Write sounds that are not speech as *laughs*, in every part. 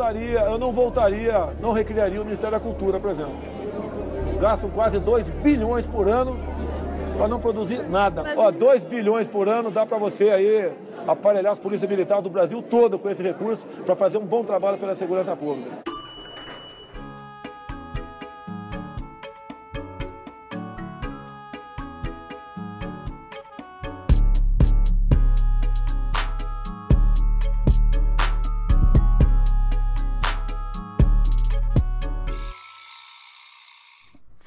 voltaria, eu não voltaria, não recriaria o Ministério da Cultura, por exemplo. Gastam quase 2 bilhões por ano para não produzir nada. Ó, 2 bilhões por ano dá para você aí aparelhar as polícias militares do Brasil todo com esse recurso para fazer um bom trabalho pela segurança pública.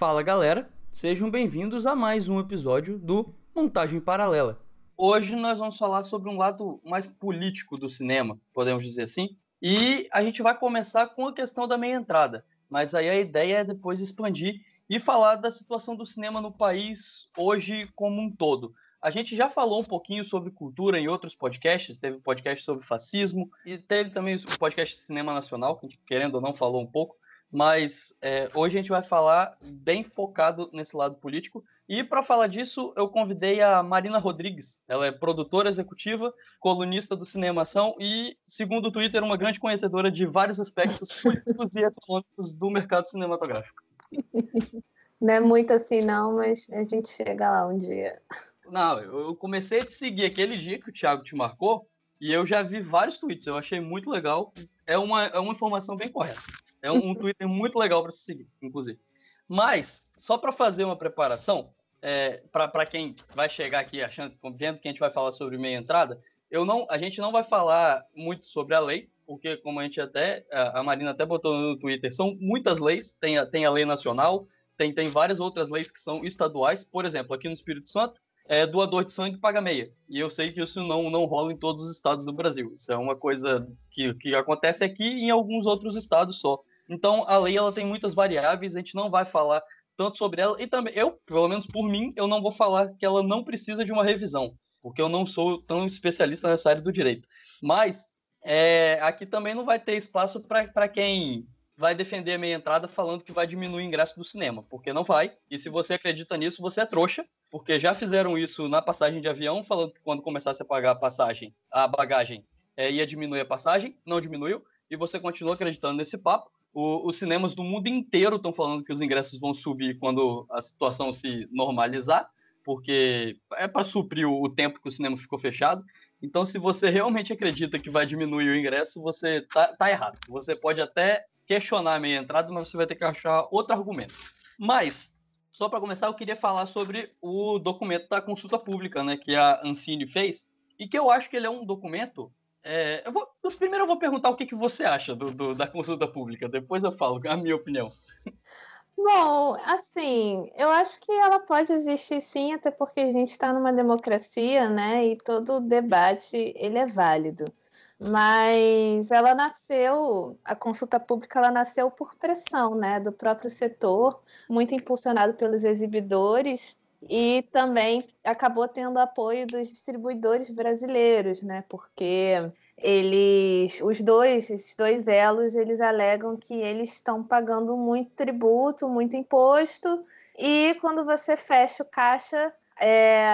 Fala galera, sejam bem-vindos a mais um episódio do Montagem Paralela. Hoje nós vamos falar sobre um lado mais político do cinema, podemos dizer assim, e a gente vai começar com a questão da meia entrada, mas aí a ideia é depois expandir e falar da situação do cinema no país hoje como um todo. A gente já falou um pouquinho sobre cultura em outros podcasts, teve um podcast sobre fascismo e teve também o podcast Cinema Nacional, que querendo ou não falou um pouco, mas é, hoje a gente vai falar bem focado nesse lado político. E para falar disso, eu convidei a Marina Rodrigues. Ela é produtora executiva, colunista do Cinemação e, segundo o Twitter, uma grande conhecedora de vários aspectos *laughs* políticos e econômicos do mercado cinematográfico. Não é muito assim, não, mas a gente chega lá um dia. Não, eu comecei a te seguir aquele dia que o Thiago te marcou e eu já vi vários tweets. Eu achei muito legal. É uma, é uma informação bem correta. É um, Twitter muito legal para se seguir, inclusive. Mas, só para fazer uma preparação, é, para quem vai chegar aqui achando, vendo que a gente vai falar sobre meia entrada, eu não, a gente não vai falar muito sobre a lei, porque como a gente até, a Marina até botou no Twitter, são muitas leis, tem a, tem a lei nacional, tem, tem várias outras leis que são estaduais, por exemplo, aqui no Espírito Santo, é, doador de sangue paga meia. E eu sei que isso não, não rola em todos os estados do Brasil. Isso é uma coisa que, que acontece aqui e em alguns outros estados só. Então, a lei ela tem muitas variáveis, a gente não vai falar tanto sobre ela e também eu, pelo menos por mim, eu não vou falar que ela não precisa de uma revisão, porque eu não sou tão especialista nessa área do direito. Mas é, aqui também não vai ter espaço para quem vai defender a meia entrada falando que vai diminuir o ingresso do cinema, porque não vai. E se você acredita nisso, você é trouxa, porque já fizeram isso na passagem de avião, falando que quando começasse a pagar a passagem, a bagagem é, ia diminuir a passagem, não diminuiu, e você continua acreditando nesse papo. O, os cinemas do mundo inteiro estão falando que os ingressos vão subir quando a situação se normalizar, porque é para suprir o, o, tempo que o cinema ficou fechado. Então, se você realmente acredita que vai diminuir o ingresso, você tá, tá errado. Você pode até questionar a meia entrada, mas você vai ter que achar outro argumento. Mas, só para começar, eu queria falar sobre o documento da consulta pública, né, que a Ancine fez, e que eu acho que ele é um documento é, eu vou, primeiro eu vou perguntar o que, que você acha do, do, da consulta pública, depois eu falo a minha opinião. Bom, assim, eu acho que ela pode existir sim, até porque a gente está numa democracia, né? E todo debate ele é válido. Mas ela nasceu, a consulta pública ela nasceu por pressão, né, do próprio setor, muito impulsionado pelos exibidores e também acabou tendo apoio dos distribuidores brasileiros, né? Porque eles, os dois, esses dois elos, eles alegam que eles estão pagando muito tributo, muito imposto, e quando você fecha o caixa, é,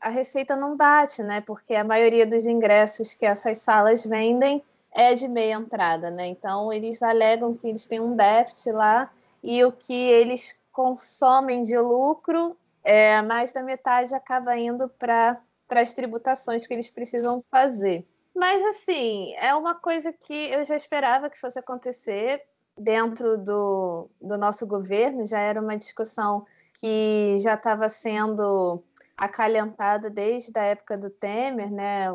a receita não bate, né? Porque a maioria dos ingressos que essas salas vendem é de meia entrada, né? Então eles alegam que eles têm um déficit lá e o que eles consomem de lucro é, mais da metade acaba indo para as tributações que eles precisam fazer. Mas, assim, é uma coisa que eu já esperava que fosse acontecer dentro do, do nosso governo, já era uma discussão que já estava sendo acalentada desde a época do Temer, né?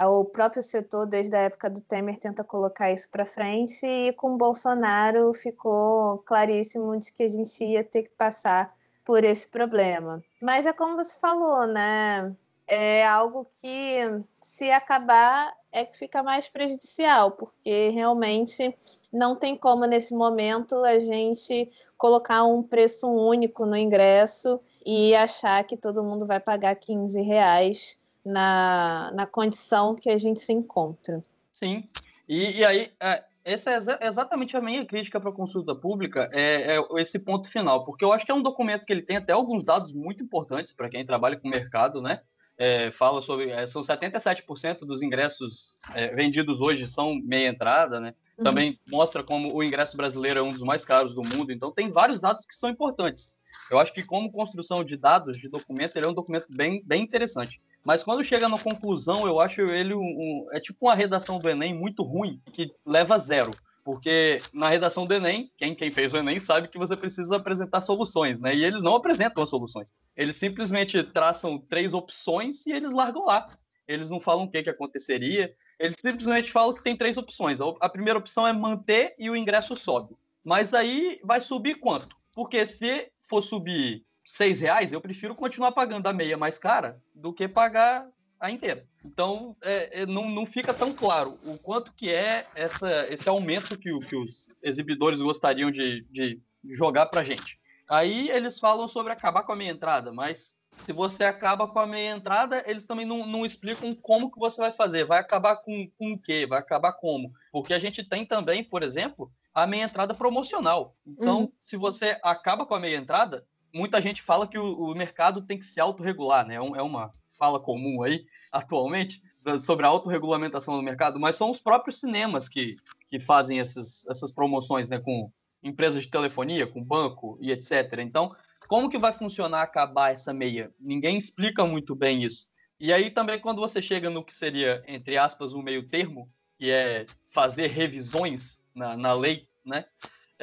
O próprio setor, desde a época do Temer, tenta colocar isso para frente, e com Bolsonaro ficou claríssimo de que a gente ia ter que passar por esse problema. Mas é como você falou, né? É algo que, se acabar, é que fica mais prejudicial, porque realmente não tem como, nesse momento, a gente colocar um preço único no ingresso e achar que todo mundo vai pagar 15 reais na, na condição que a gente se encontra. Sim. E, e aí, é, essa é exa exatamente a minha crítica para a consulta pública, é, é, esse ponto final, porque eu acho que é um documento que ele tem até alguns dados muito importantes para quem trabalha com o mercado, né? É, fala sobre, é, são 77% dos ingressos é, vendidos hoje são meia entrada, né? Uhum. Também mostra como o ingresso brasileiro é um dos mais caros do mundo. Então, tem vários dados que são importantes. Eu acho que, como construção de dados, de documento, ele é um documento bem, bem interessante. Mas quando chega na conclusão, eu acho ele um, um, é tipo uma redação do Enem muito ruim, que leva zero. Porque na redação do Enem, quem, quem fez o Enem sabe que você precisa apresentar soluções, né? E eles não apresentam as soluções. Eles simplesmente traçam três opções e eles largam lá. Eles não falam o que, que aconteceria. Eles simplesmente falam que tem três opções. A primeira opção é manter e o ingresso sobe. Mas aí vai subir quanto? Porque se for subir seis reais, eu prefiro continuar pagando a meia mais cara do que pagar a inteira. Então, é, é, não, não fica tão claro o quanto que é essa, esse aumento que, que os exibidores gostariam de, de jogar para gente. Aí eles falam sobre acabar com a meia entrada, mas se você acaba com a meia entrada, eles também não, não explicam como que você vai fazer. Vai acabar com, com o quê? Vai acabar como? Porque a gente tem também, por exemplo, a meia entrada promocional. Então, uhum. se você acaba com a meia entrada, muita gente fala que o, o mercado tem que se autorregular, né? É, um, é uma fala comum aí atualmente sobre a autorregulamentação do mercado, mas são os próprios cinemas que, que fazem essas, essas promoções, né? Com empresas de telefonia, com banco e etc. Então, como que vai funcionar acabar essa meia? Ninguém explica muito bem isso. E aí também quando você chega no que seria, entre aspas, um meio termo, que é fazer revisões na, na lei, né?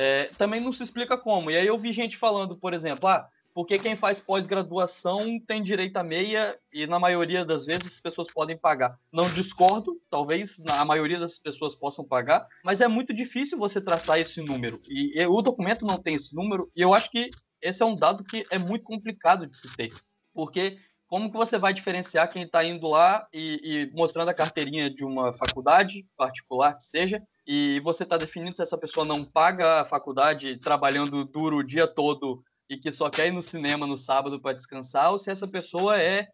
É, também não se explica como. E aí eu vi gente falando, por exemplo, ah, porque quem faz pós-graduação tem direito a meia e na maioria das vezes as pessoas podem pagar. Não discordo, talvez a maioria das pessoas possam pagar, mas é muito difícil você traçar esse número. E, e o documento não tem esse número, e eu acho que esse é um dado que é muito complicado de se ter. Porque como que você vai diferenciar quem está indo lá e, e mostrando a carteirinha de uma faculdade particular que seja, e você está definindo se essa pessoa não paga a faculdade trabalhando duro o dia todo e que só quer ir no cinema no sábado para descansar, ou se essa pessoa é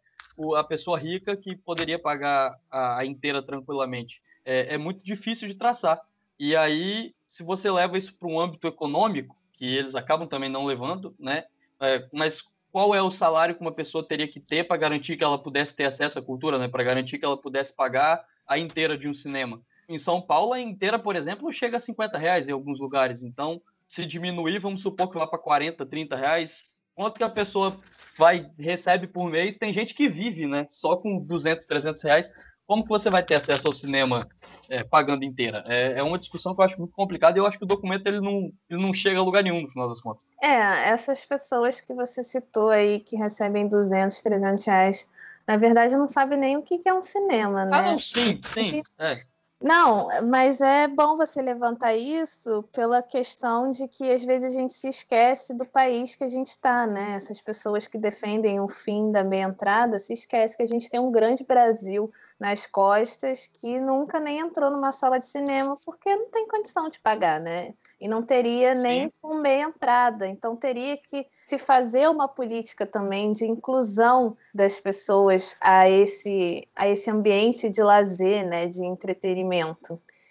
a pessoa rica que poderia pagar a, inteira tranquilamente. É, é, muito difícil de traçar. E aí, se você leva isso para um âmbito econômico, que eles acabam também não levando, né? É, mas qual é o salário que uma pessoa teria que ter para garantir que ela pudesse ter acesso à cultura, né? Para garantir que ela pudesse pagar a inteira de um cinema? Em São Paulo, a inteira, por exemplo, chega a 50 reais em alguns lugares. Então, se diminuir, vamos supor que vá para 40, 30 reais, quanto que a pessoa vai recebe por mês? Tem gente que vive, né? Só com 200, 300 reais. Como que você vai ter acesso ao cinema é, pagando inteira? É, é, uma discussão que eu acho muito complicada e eu acho que o documento ele não, ele não chega a lugar nenhum, no final das contas. É, essas pessoas que você citou aí, que recebem 200, 300 reais, na verdade não sabem nem o que é um cinema, né? Ah, não, sim, sim. É. Não, mas é bom você levantar isso pela questão de que às vezes a gente se esquece do país que a gente está, né? Essas pessoas que defendem o fim da meia entrada se esquecem que a gente tem um grande Brasil nas costas que nunca nem entrou numa sala de cinema porque não tem condição de pagar, né? E não teria Sim. nem com meia entrada. Então teria que se fazer uma política também de inclusão das pessoas a esse, a esse ambiente de lazer, né? De entretenimento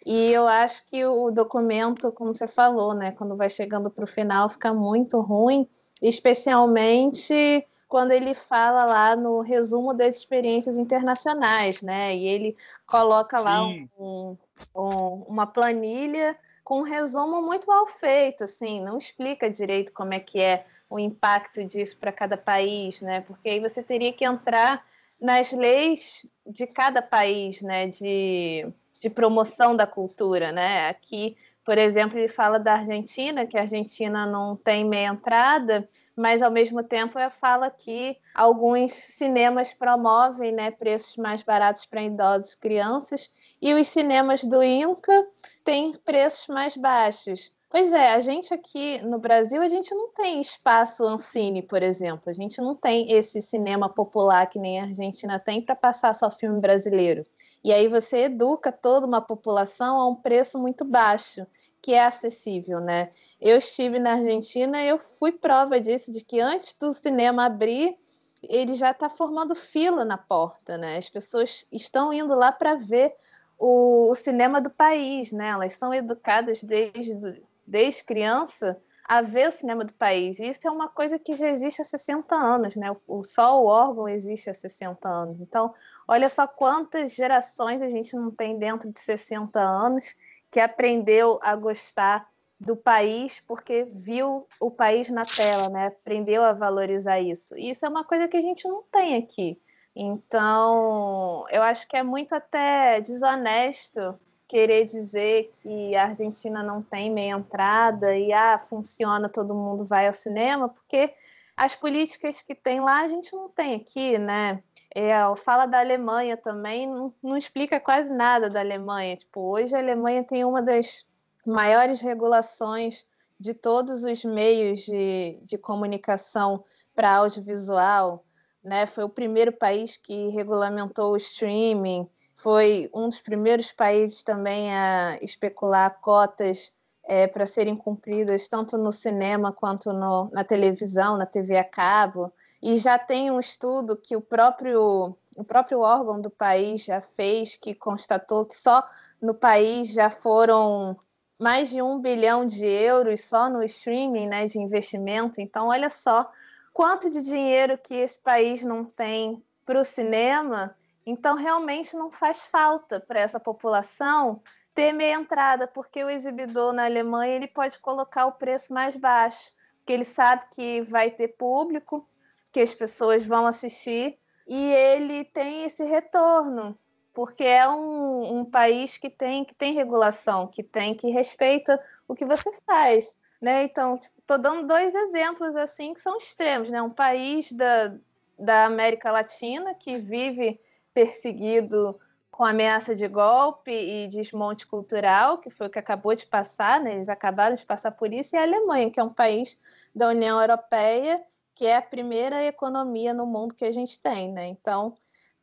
e eu acho que o documento, como você falou, né, quando vai chegando para o final, fica muito ruim, especialmente quando ele fala lá no resumo das experiências internacionais, né? E ele coloca Sim. lá um, um, uma planilha com um resumo muito mal feito, assim, não explica direito como é que é o impacto disso para cada país, né? Porque aí você teria que entrar nas leis de cada país, né? De de promoção da cultura, né? Aqui, por exemplo, ele fala da Argentina, que a Argentina não tem meia entrada, mas ao mesmo tempo ele fala que alguns cinemas promovem né, preços mais baratos para idosos e crianças, e os cinemas do Inca têm preços mais baixos. Pois é, a gente aqui no Brasil, a gente não tem espaço Ancine, por exemplo. A gente não tem esse cinema popular que nem a Argentina tem para passar só filme brasileiro. E aí você educa toda uma população a um preço muito baixo, que é acessível, né? Eu estive na Argentina e eu fui prova disso, de que antes do cinema abrir, ele já está formando fila na porta, né? As pessoas estão indo lá para ver o, cinema do país, né? Elas são educadas desde, desde criança a ver o cinema do país. E isso é uma coisa que já existe há 60 anos, né? O, só o órgão existe há 60 anos. Então, olha só quantas gerações a gente não tem dentro de 60 anos que aprendeu a gostar do país porque viu o país na tela, né? Aprendeu a valorizar isso. E isso é uma coisa que a gente não tem aqui. Então, eu acho que é muito até desonesto querer dizer que a Argentina não tem meia entrada e ah, funciona, todo mundo vai ao cinema, porque as políticas que tem lá a gente não tem aqui, né? É, fala da Alemanha também, não, não explica quase nada da Alemanha. Tipo, hoje a Alemanha tem uma das maiores regulações de todos os meios de, de comunicação para audiovisual. Né? Foi o primeiro país que regulamentou o streaming, foi um dos primeiros países também a especular cotas é, para serem cumpridas tanto no cinema quanto no, na televisão, na TV a cabo. E já tem um estudo que o próprio, o próprio órgão do país já fez, que constatou que só no país já foram mais de um bilhão de euros só no streaming né, de investimento. Então, olha só quanto de dinheiro que esse país não tem para o cinema. Então, realmente não faz falta para essa população ter meia entrada, porque o exibidor na Alemanha ele pode colocar o preço mais baixo, porque ele sabe que vai ter público, que as pessoas vão assistir e ele tem esse retorno, porque é um, um país que tem que tem regulação, que tem que respeita o que você faz, né? Então, tipo, dando dois exemplos assim que são extremos, né? Um país da, da América Latina que vive perseguido com ameaça de golpe e desmonte cultural, que foi o que acabou de passar, né? eles acabaram de passar por isso, e a Alemanha, que é um país da União Europeia, que é a primeira economia no mundo que a gente tem. Né? Então,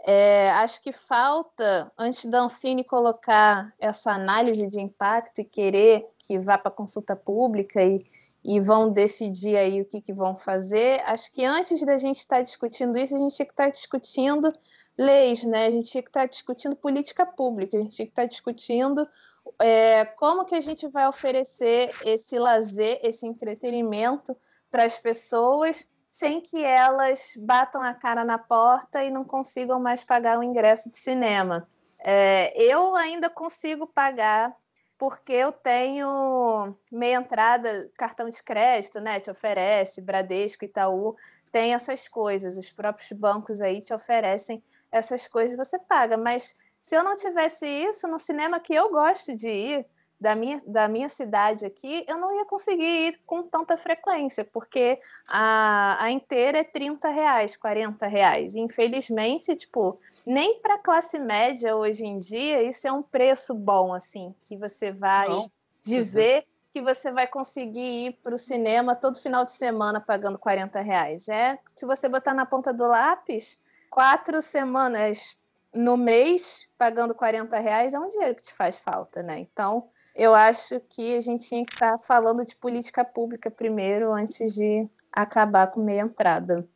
é, acho que falta, antes da Ancine colocar essa análise de impacto e querer que vá para consulta pública e, e vão decidir aí o que, que vão fazer, acho que antes da gente estar tá discutindo isso, a gente tinha que estar tá discutindo leis, né? A gente tinha que estar tá discutindo política pública, a gente tinha que estar discutindo é, como que a gente vai oferecer esse lazer, esse entretenimento para as pessoas sem que elas batam a cara na porta e não consigam mais pagar o ingresso de cinema. É, eu ainda consigo pagar porque eu tenho meia entrada, cartão de crédito, né? Te oferece, Bradesco, Itaú, tem essas coisas. Os próprios bancos aí te oferecem essas coisas, você paga. Mas se eu não tivesse isso no cinema que eu gosto de ir, da minha, da minha cidade aqui, eu não ia conseguir ir com tanta frequência, porque a, a inteira é 30 reais, 40 reais. infelizmente, tipo, nem para classe média hoje em dia isso é um preço bom, assim, que você vai não. dizer que você vai conseguir ir para o cinema todo final de semana pagando 40 reais. É, se você botar na ponta do lápis, quatro semanas no mês pagando 40 reais é um dinheiro que te faz falta, né? Então, eu acho que a gente tinha que estar tá falando de política pública primeiro antes de acabar com meia entrada.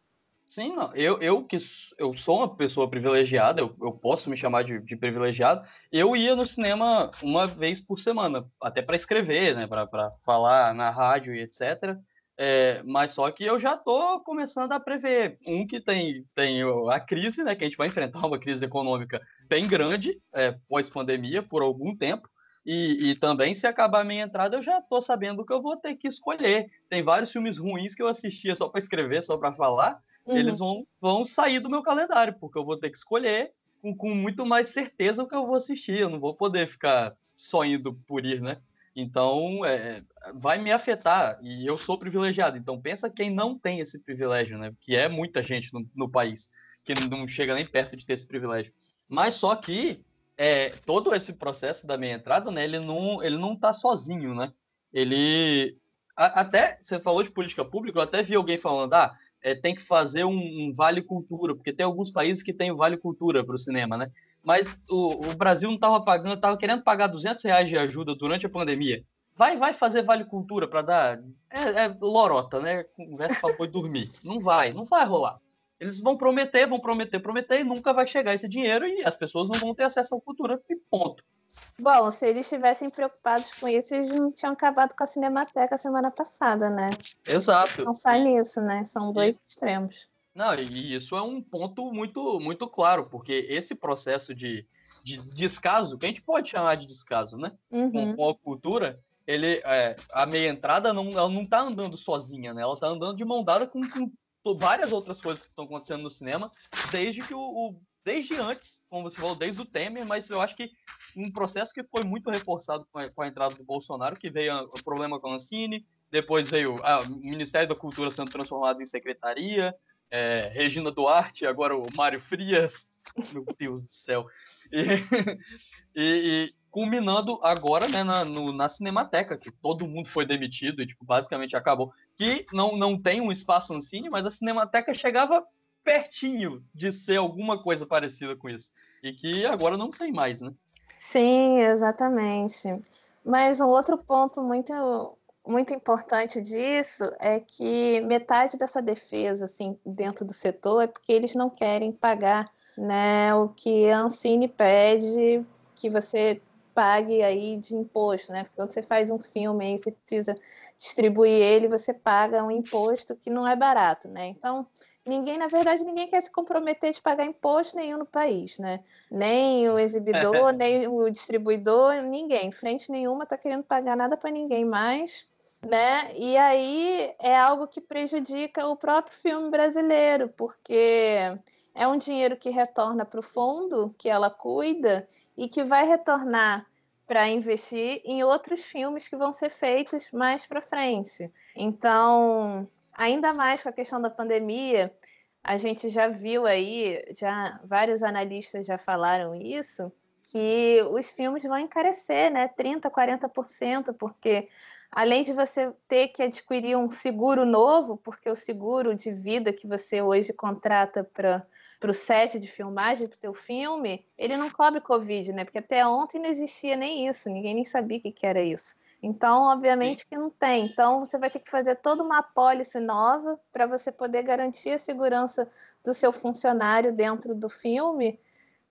Sim, não. Eu, eu que eu sou uma pessoa privilegiada, eu, eu posso me chamar de, de privilegiado. Eu ia no cinema uma vez por semana, até para escrever, né, para falar na rádio e etc. É, mas só que eu já estou começando a prever um que tem, tem a crise, né, que a gente vai enfrentar uma crise econômica bem grande é, pós-pandemia por algum tempo. E, e, também, se acabar a minha entrada, eu já estou sabendo que eu vou ter que escolher. Tem vários filmes ruins que eu assistia só para escrever, só para falar, uhum. eles vão, vão sair do meu calendário, porque eu vou ter que escolher com, com muito mais certeza o que eu vou assistir. Eu não vou poder ficar só indo por ir, né? Então, é, vai me afetar. E eu sou privilegiado. Então, pensa quem não tem esse privilégio, né? Que é muita gente no, no país que não chega nem perto de ter esse privilégio. Mas só que é, todo esse processo da minha entrada, né? Ele não, ele não tá sozinho, né? Ele a, até você falou de política pública, eu até vi alguém falando, ah, é, tem que fazer um, um, vale cultura, porque tem alguns países que tem vale cultura para o cinema, né? Mas o, o Brasil não estava pagando, estava querendo pagar 200 reais de ajuda durante a pandemia. Vai, vai fazer vale cultura para dar. É, é, lorota, né? Conversa para depois dormir. Não vai, não vai rolar. Eles vão prometer, vão prometer, prometer e nunca vai chegar esse dinheiro e as pessoas não vão ter acesso à cultura e ponto. Bom, se eles estivessem preocupados com isso, eles não tinham acabado com a Cinemateca semana passada, né? Exato. Não sai nisso, né? São dois e... extremos. Não, e isso é um ponto muito, muito claro, porque esse processo de, de descaso, que a gente pode chamar de descaso, né? Uhum. Com, com, a cultura, ele, é, a meia entrada não, ela não tá andando sozinha, né? Ela tá andando de mão dada com, com várias outras coisas que estão acontecendo no cinema, desde que o, o, desde antes, como você falou, desde o Temer, mas eu acho que um processo que foi muito reforçado com a, com a entrada do Bolsonaro, que veio o problema com a Ancine, depois veio o Ministério da Cultura sendo transformado em secretaria, é, Regina Duarte, agora o Mário Frias, *laughs* meu Deus do céu, e, *laughs* e, e culminando agora né, na, no, na Cinemateca, que todo mundo foi demitido e tipo, basicamente acabou, que não, não tem um espaço no mas a Cinemateca chegava pertinho de ser alguma coisa parecida com isso, e que agora não tem mais, né? Sim, exatamente. Mas um outro ponto muito muito importante disso é que metade dessa defesa, assim, dentro do setor é porque eles não querem pagar, né, o que a Ancine pede que você pague aí de imposto, né? Porque quando você faz um filme e você precisa distribuir ele, você paga um imposto que não é barato, né? Então, ninguém, na verdade, ninguém quer se comprometer de pagar imposto nenhum no país, né? Nem o exibidor, *laughs* nem o distribuidor, ninguém, frente nenhuma está querendo pagar nada para ninguém mais né? E aí é algo que prejudica o próprio filme brasileiro, porque é um dinheiro que retorna para o fundo, que ela cuida, e que vai retornar para investir em outros filmes que vão ser feitos mais para frente. Então, ainda mais com a questão da pandemia, a gente já viu aí, já vários analistas já falaram isso, que os filmes vão encarecer, né? 30, 40%, porque além de você ter que adquirir um seguro novo, porque o seguro de vida que você hoje contrata para para o set de filmagem para o teu filme, ele não cobre Covid, né? Porque até ontem não existia nem isso, ninguém nem sabia o que, que era isso. Então, obviamente Sim. que não tem. Então, você vai ter que fazer toda uma apólice nova para você poder garantir a segurança do seu funcionário dentro do filme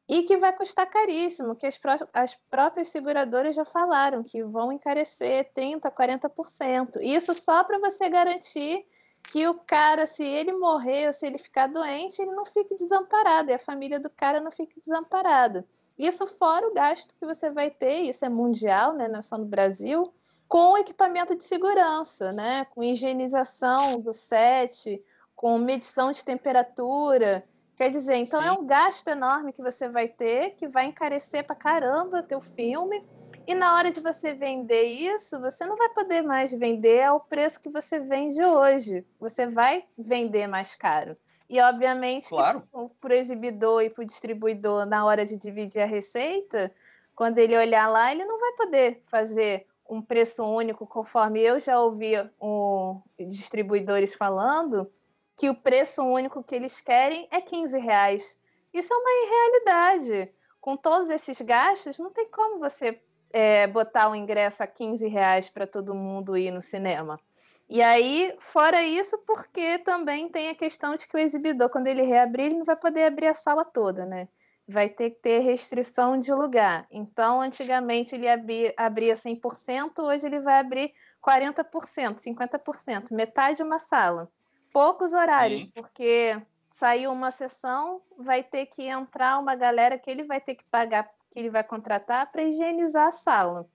e que vai custar caríssimo, que as, pró as próprias seguradoras já falaram que vão encarecer 30%, 40%. Isso só para você garantir que o cara, se ele morrer ou se ele ficar doente, ele não fique desamparado e a família do cara não fique desamparada. Isso fora o gasto que você vai ter, isso é mundial, né, não é só no Brasil, com equipamento de segurança, né, com higienização do set, com medição de temperatura, Quer dizer, então é Sim. é um gasto enorme que você vai ter, que vai encarecer pra caramba teu filme. E na hora de você vender isso, você não vai poder mais vender ao preço que você vende hoje. Você vai vender mais caro. E obviamente, claro. para o exibidor e para o distribuidor, na hora de dividir a receita, quando ele olhar lá, ele não vai poder fazer um preço único, conforme eu já ouvi um, distribuidores falando, que o preço único que eles querem é 15 reais. Isso é uma irrealidade. Com todos esses gastos, não tem como você é, botar o ingresso a 15 reais para todo mundo ir no cinema. E aí, fora isso, porque também tem a questão de que o exibidor, quando ele reabrir, ele não vai poder abrir a sala toda, né? Vai ter que ter restrição de lugar. Então, antigamente ele abria, abria 100%, hoje ele vai abrir 40%, 50%, metade de uma sala poucos horários, Sim. porque saiu uma sessão, vai ter que entrar uma galera que ele vai ter que pagar, que ele vai contratar para higienizar a sala.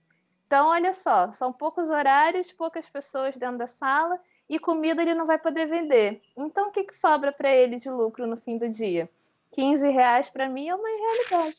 Então, olha só, são poucos horários, poucas pessoas dentro da sala e comida ele não vai poder vender. Então, o que, que sobra para ele de lucro no fim do dia? 15 reais para mim é uma realidade.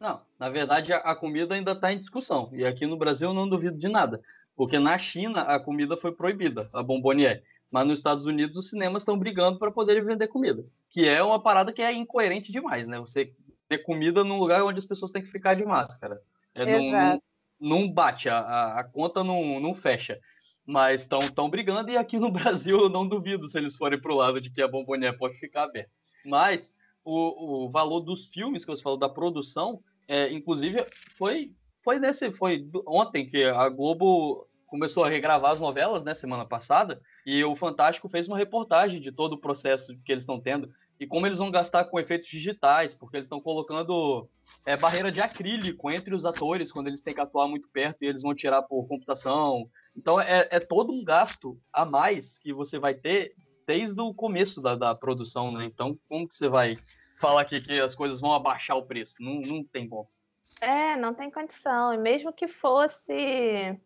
Não, na verdade a, a comida ainda está em discussão. E aqui no Brasil eu não duvido de nada. Porque na China a comida foi proibida, a bombonier. Mas nos Estados Unidos os cinemas estão brigando para poderem vender comida, que é uma parada que é incoerente demais, né? Você ter comida num lugar onde as pessoas têm que ficar de máscara. É, não, não, não, bate, a, a conta não, não fecha. Mas estão tão brigando, e aqui no *laughs* Brasil eu não duvido se eles forem para o lado de que a bombonier pode ficar aberta. Mas o, o valor dos filmes que você falou, da produção, é, inclusive, foi, foi nesse. Foi ontem que a Globo começou a regravar as novelas, né, semana passada, e o Fantástico fez uma reportagem de todo o processo que eles estão tendo e como eles vão gastar com efeitos digitais, porque eles estão colocando é, barreira de acrílico entre os atores quando eles têm que atuar muito perto e eles vão tirar por computação. Então é, é todo um gasto a mais que você vai ter desde o começo da, da produção, né? Então, como que você vai falar aqui que as coisas vão abaixar o preço. Não, não tem como. É, não tem condição. E mesmo que fosse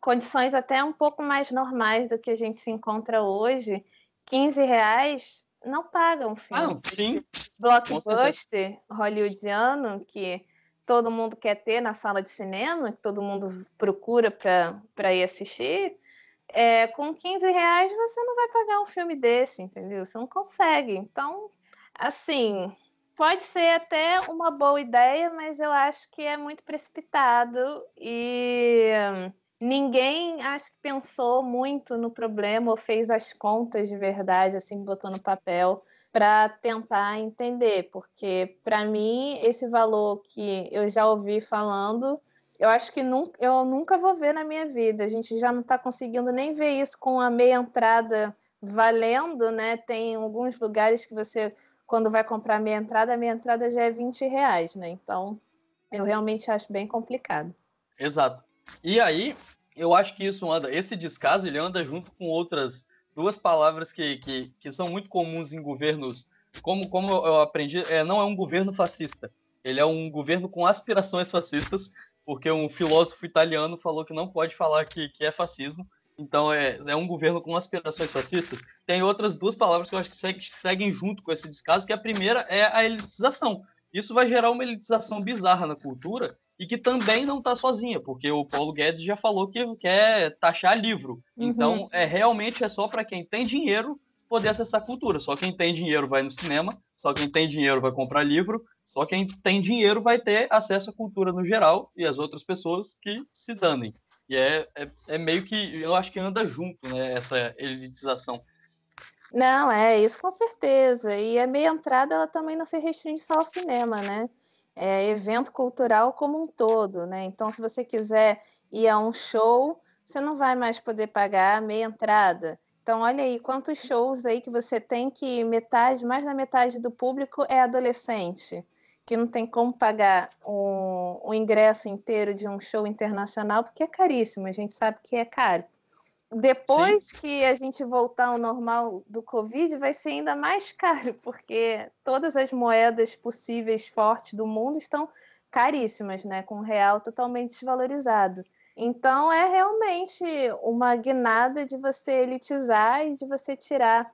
condições até um pouco mais normais do que a gente se encontra hoje, 15 reais não paga um filme. Ah, sim. Blockbuster hollywoodiano que todo mundo quer ter na sala de cinema, que todo mundo procura para ir assistir, é, com 15 reais você não vai pagar um filme desse, entendeu? Você não consegue. Então, assim, pode ser até uma boa ideia, mas eu acho que é muito precipitado e ninguém acho que pensou muito no problema ou fez as contas de verdade, assim, botou no papel para tentar entender, porque para mim esse valor que eu já ouvi falando, eu acho que nunca, eu nunca vou ver na minha vida. A gente já não está conseguindo nem ver isso com a meia entrada valendo, né? Tem alguns lugares que você, quando vai comprar meia entrada, a meia entrada já é 20 reais, né? Então, eu realmente acho bem complicado. Exato. E aí, eu acho que isso anda, esse descaso, ele anda junto com outras duas palavras que, que, que são muito comuns em governos, como, como eu aprendi, é, não é um governo fascista, ele é um governo com aspirações fascistas, porque um filósofo italiano falou que não pode falar que, que é fascismo, então é, é um governo com aspirações fascistas. Tem outras duas palavras que eu acho que seguem, seguem junto com esse descaso, que a primeira é a elitização. Isso vai gerar uma elitização bizarra na cultura, e que também não está sozinha, porque o Paulo Guedes já falou que quer taxar livro. Uhum. Então, é realmente é só para quem tem dinheiro poder acessar a cultura. Só quem tem dinheiro vai no cinema, só quem tem dinheiro vai comprar livro, só quem tem dinheiro vai ter acesso à cultura no geral e as outras pessoas que se danem. E é, é, é meio que, eu acho que anda junto, né, essa elitização. Não, é isso com certeza. E a meia entrada ela também não se restringe só ao cinema, né? é, evento cultural como um todo, né? Então, se você quiser ir a um show, você não vai mais poder pagar meia entrada. Então, olha aí quantos shows aí que você tem que metade, mais da metade do público é adolescente, que não tem como pagar um, um ingresso inteiro de um show internacional, porque é caríssimo, a gente sabe que é caro. Depois Sim. que a gente voltar ao normal do Covid, vai ser ainda mais *laughs* caro, porque todas as moedas possíveis fortes do mundo estão caríssimas, né? Com o real totalmente desvalorizado. Então é realmente uma guinada de você elitizar e de você tirar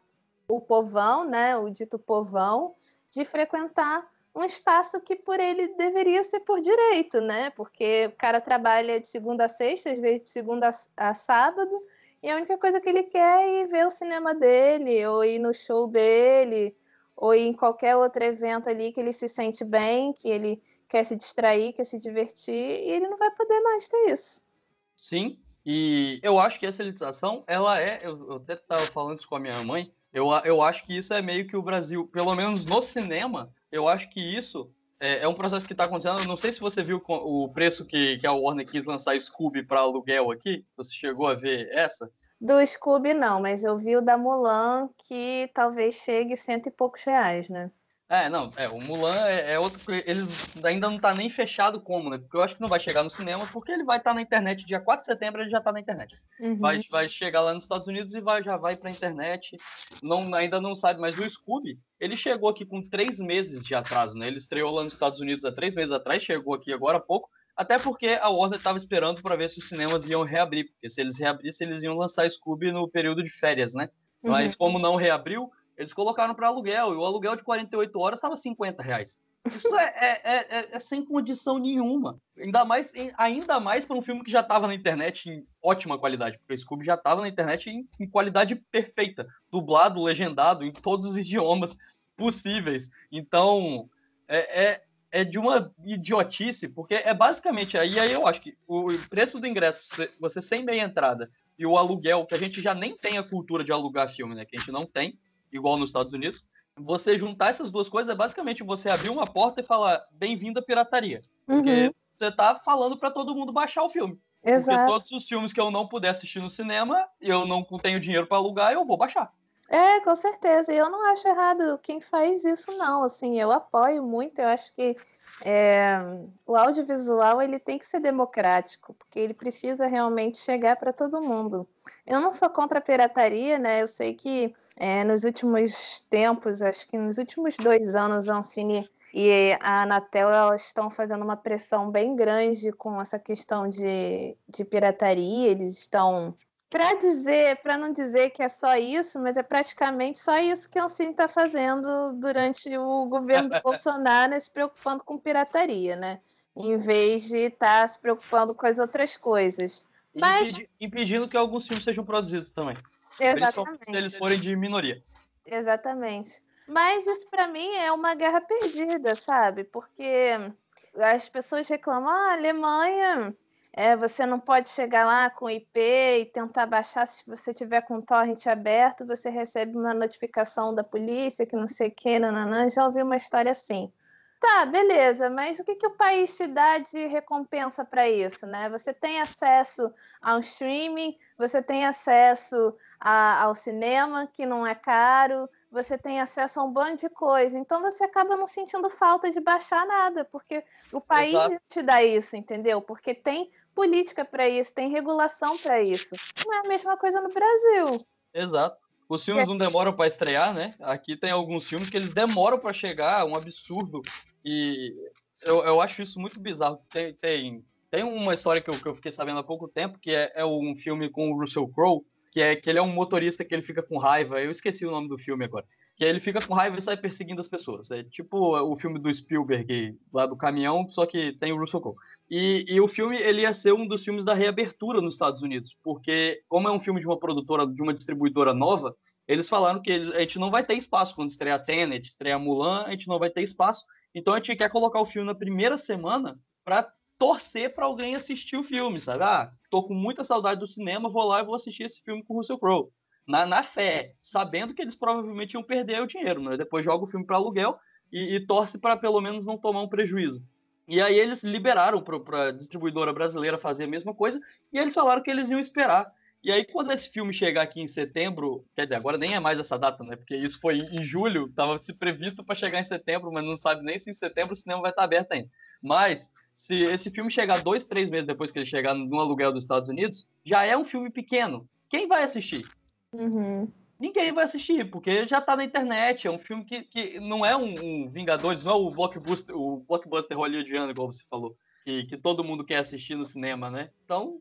o povão, né? O dito povão, de frequentar um espaço que por ele deveria ser por direito, né? Porque o cara trabalha de segunda a sexta, às vezes de segunda a sábado e a única coisa que ele quer é ir ver o cinema dele, ou ir no show dele, ou ir em qualquer outro evento ali que ele se sente bem, que ele quer se distrair, quer se divertir, e ele não vai poder mais ter isso. Sim, e eu acho que essa elitização, ela é, eu, eu até estava falando isso com a minha mãe, eu, eu acho que isso é meio que o Brasil, pelo menos no cinema, eu acho que isso é, é um processo que está acontecendo. Não sei se você viu o preço que, que a Warner quis lançar Scooby para aluguel aqui. Você chegou a ver essa? Do Scooby, não, mas eu vi o da Mulan, que talvez chegue cento e poucos reais, né? É, não, é, o Mulan é, é outro. Eles ainda não tá nem fechado como, né? Porque eu acho que não vai chegar no cinema, porque ele vai estar tá na internet dia 4 de setembro, ele já tá na internet. Uhum. Vai, vai chegar lá nos Estados Unidos e vai, já vai pra internet. Não, ainda não sabe, mas o Scooby, ele chegou aqui com três meses de atraso, né? Ele estreou lá nos Estados Unidos há três meses atrás, chegou aqui agora há pouco. Até porque a Warner estava esperando para ver se os cinemas iam reabrir, porque se eles reabrissem, eles iam lançar Scooby no período de férias, né? Uhum. Mas como não reabriu, eles colocaram para aluguel, e o aluguel de 48 horas estava 50 reais. Isso é, é, é, é, sem condição nenhuma. Ainda mais, ainda mais para um filme que já estava na internet em ótima qualidade, porque o Scooby já estava na internet em, em, qualidade perfeita, dublado, legendado, em todos os idiomas possíveis. Então, é, é, é de uma idiotice, porque é basicamente aí, aí eu acho que o preço do ingresso, você sem meia entrada, e o aluguel, que a gente já nem tem a cultura de alugar filme, né? Que a gente não tem igual nos Estados Unidos. Você juntar essas duas coisas é basicamente você abrir uma porta e falar bem-vindo à pirataria. Uhum. Porque você tá falando para todo mundo baixar o filme. Exato. Porque todos os filmes que eu não puder assistir no cinema, eu não tenho dinheiro para alugar, eu vou baixar. É, com certeza. E eu não acho errado quem faz isso, não. Assim, eu apoio muito. Eu acho que é, o audiovisual ele tem que ser democrático, porque ele precisa realmente chegar para todo mundo. Eu não sou contra a pirataria, né? Eu sei que é, nos últimos tempos, acho que nos últimos dois anos, a Ancine e a Anatel elas estão fazendo uma pressão bem grande com essa questão de, de pirataria. Eles estão para dizer, para não dizer que é só isso, mas é praticamente só isso que a Ancine está fazendo durante o governo do *laughs* Bolsonaro, né, se preocupando com pirataria, né? Em vez de estar tá se preocupando com as outras coisas. Mas... Impedi impedindo que alguns filmes sejam produzidos também. Exatamente. Se eles forem de minoria. Exatamente. Mas isso para mim é uma guerra perdida, sabe? Porque as pessoas reclamam, ah, a Alemanha é, você não pode chegar lá com IP e tentar baixar. Se você tiver com o torrent aberto, você recebe uma notificação da polícia que não sei o que, nananã. Já ouvi uma história assim. Tá, beleza, mas o que, que o país te dá de recompensa para isso, né? Você tem acesso ao streaming, você tem acesso a, ao cinema, que não é caro, você tem acesso a um bando de coisa. Então você acaba não sentindo falta de baixar nada, porque o país Exato. te dá isso, entendeu? Porque tem política para isso, tem regulação para isso. Não é a mesma coisa no Brasil. Exato. Os filmes não demoram para estrear, né? Aqui tem alguns filmes que eles demoram para chegar, um absurdo. E eu, eu acho isso muito bizarro. Tem, tem, tem uma história que eu, que eu fiquei sabendo há pouco tempo, que é, é um filme com o Russell Crowe, que é que ele é um motorista que ele fica com raiva. Eu esqueci o nome do filme agora que aí ele fica com raiva e sai perseguindo as pessoas. É tipo o filme do Spielberg lá do caminhão, só que tem o Russell Crowe. E, e, o filme ele ia ser um dos filmes da reabertura nos Estados Unidos, porque como é um filme de uma produtora, de uma distribuidora nova, eles falaram que eles, a gente não vai ter espaço quando estrear Tenet, estrear Mulan, a gente não vai ter espaço. Então a gente quer colocar o filme na primeira semana para torcer para alguém assistir o filme, sabe? Ah, tô com muita saudade do cinema, vou lá e vou assistir esse filme com o Russell Crowe na, na fé, sabendo que eles provavelmente iam perder o dinheiro, mas depois joga o filme para aluguel e, e torce para pelo menos não tomar um prejuízo. E aí eles liberaram para a distribuidora brasileira fazer a mesma coisa e eles falaram que eles iam esperar. E aí, quando esse filme chegar aqui em setembro, quer dizer, agora nem é mais essa data, né? Porque isso foi em julho, estava se previsto para chegar em setembro, mas não sabe nem se em setembro o cinema vai estar aberto ainda. Mas, se esse filme chegar dois, três meses depois que ele chegar no aluguel dos Estados Unidos, já é um filme pequeno. Quem vai assistir? Uhum. Ninguém vai assistir, porque já tá na internet. É um filme que, que não é um, um Vingadores, não é o blockbuster, o blockbuster hollywoodiano, igual você falou, que, que todo mundo quer assistir no cinema, né? Então,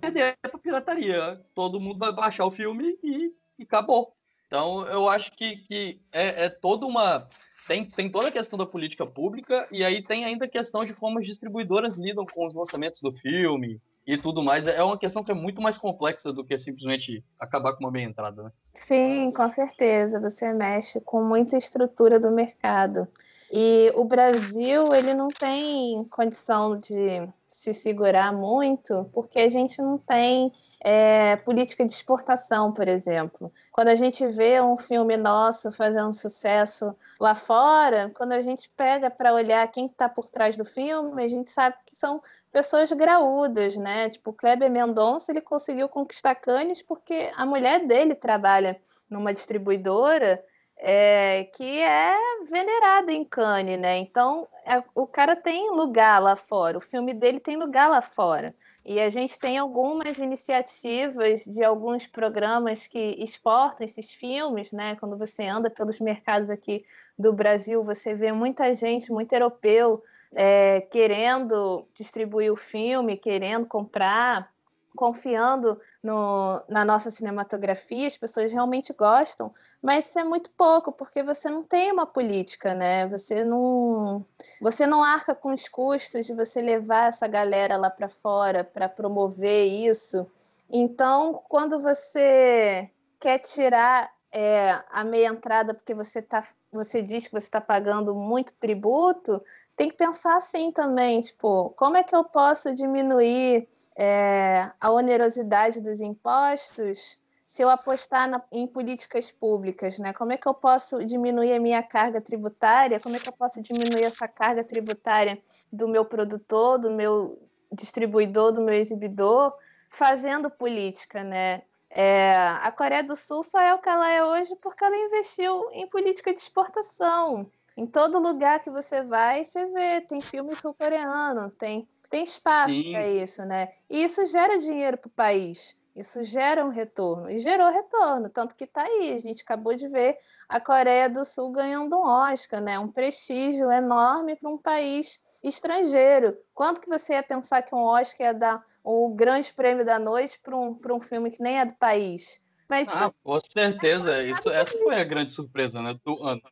perder pra pirataria. Todo mundo vai baixar o filme e, e acabou. Então, eu acho que, que é, é toda uma. Tem, tem toda a questão da política pública, e aí tem ainda a questão de como as distribuidoras lidam com os lançamentos do filme, e tudo mais, é uma questão que é muito mais complexa do que simplesmente acabar com uma bem entrada, né? Sim, com certeza. Você mexe com muita estrutura do mercado. E o Brasil, ele não tem condição de se segurar muito, porque a gente não tem é, política de exportação, por exemplo. Quando a gente vê um filme nosso fazendo sucesso lá fora, quando a gente pega para olhar quem está por trás do filme, a gente sabe que são pessoas graúdas, né? Tipo, Kleber Mendonça, ele conseguiu conquistar Cannes porque a mulher dele trabalha numa distribuidora é, que é venerada em Cannes, né? Então, é, o cara tem lugar lá fora, o filme dele tem lugar lá fora. E a gente tem algumas iniciativas de alguns programas que exportam esses filmes, né? Quando você anda pelos mercados aqui do Brasil, você vê muita gente, muito europeu, é, querendo distribuir o filme, querendo comprar confiando no, na nossa cinematografia, as pessoas realmente gostam, mas isso é muito pouco, porque você não tem uma política, né? Você não, você não arca com os custos de você levar essa galera lá para fora para promover isso. Então, quando você quer tirar é, a meia entrada porque você tá, você diz que você está pagando muito tributo, tem que pensar assim também, tipo, como é que eu posso diminuir é, a onerosidade dos impostos se eu apostar na, em políticas públicas, né? Como é que eu posso diminuir a minha carga tributária? Como é que eu posso diminuir essa carga tributária do meu produtor, do meu distribuidor, do meu exibidor, fazendo política, né? É, a Coreia do Sul só é o que ela é hoje porque ela investiu em política de exportação. Em todo lugar que você vai, você vê, tem filme sul-coreano, tem, tem espaço para isso, né? E isso gera dinheiro para o país. Isso gera um retorno. E gerou retorno, tanto que está aí. A gente acabou de ver a Coreia do Sul ganhando um Oscar, né? Um prestígio enorme para um país estrangeiro. Quanto que você ia pensar que um Oscar ia dar o grande prêmio da noite para um, um filme que nem é do país? Mas, ah, com certeza. *laughs* Isso, essa foi a grande surpresa né, do ano.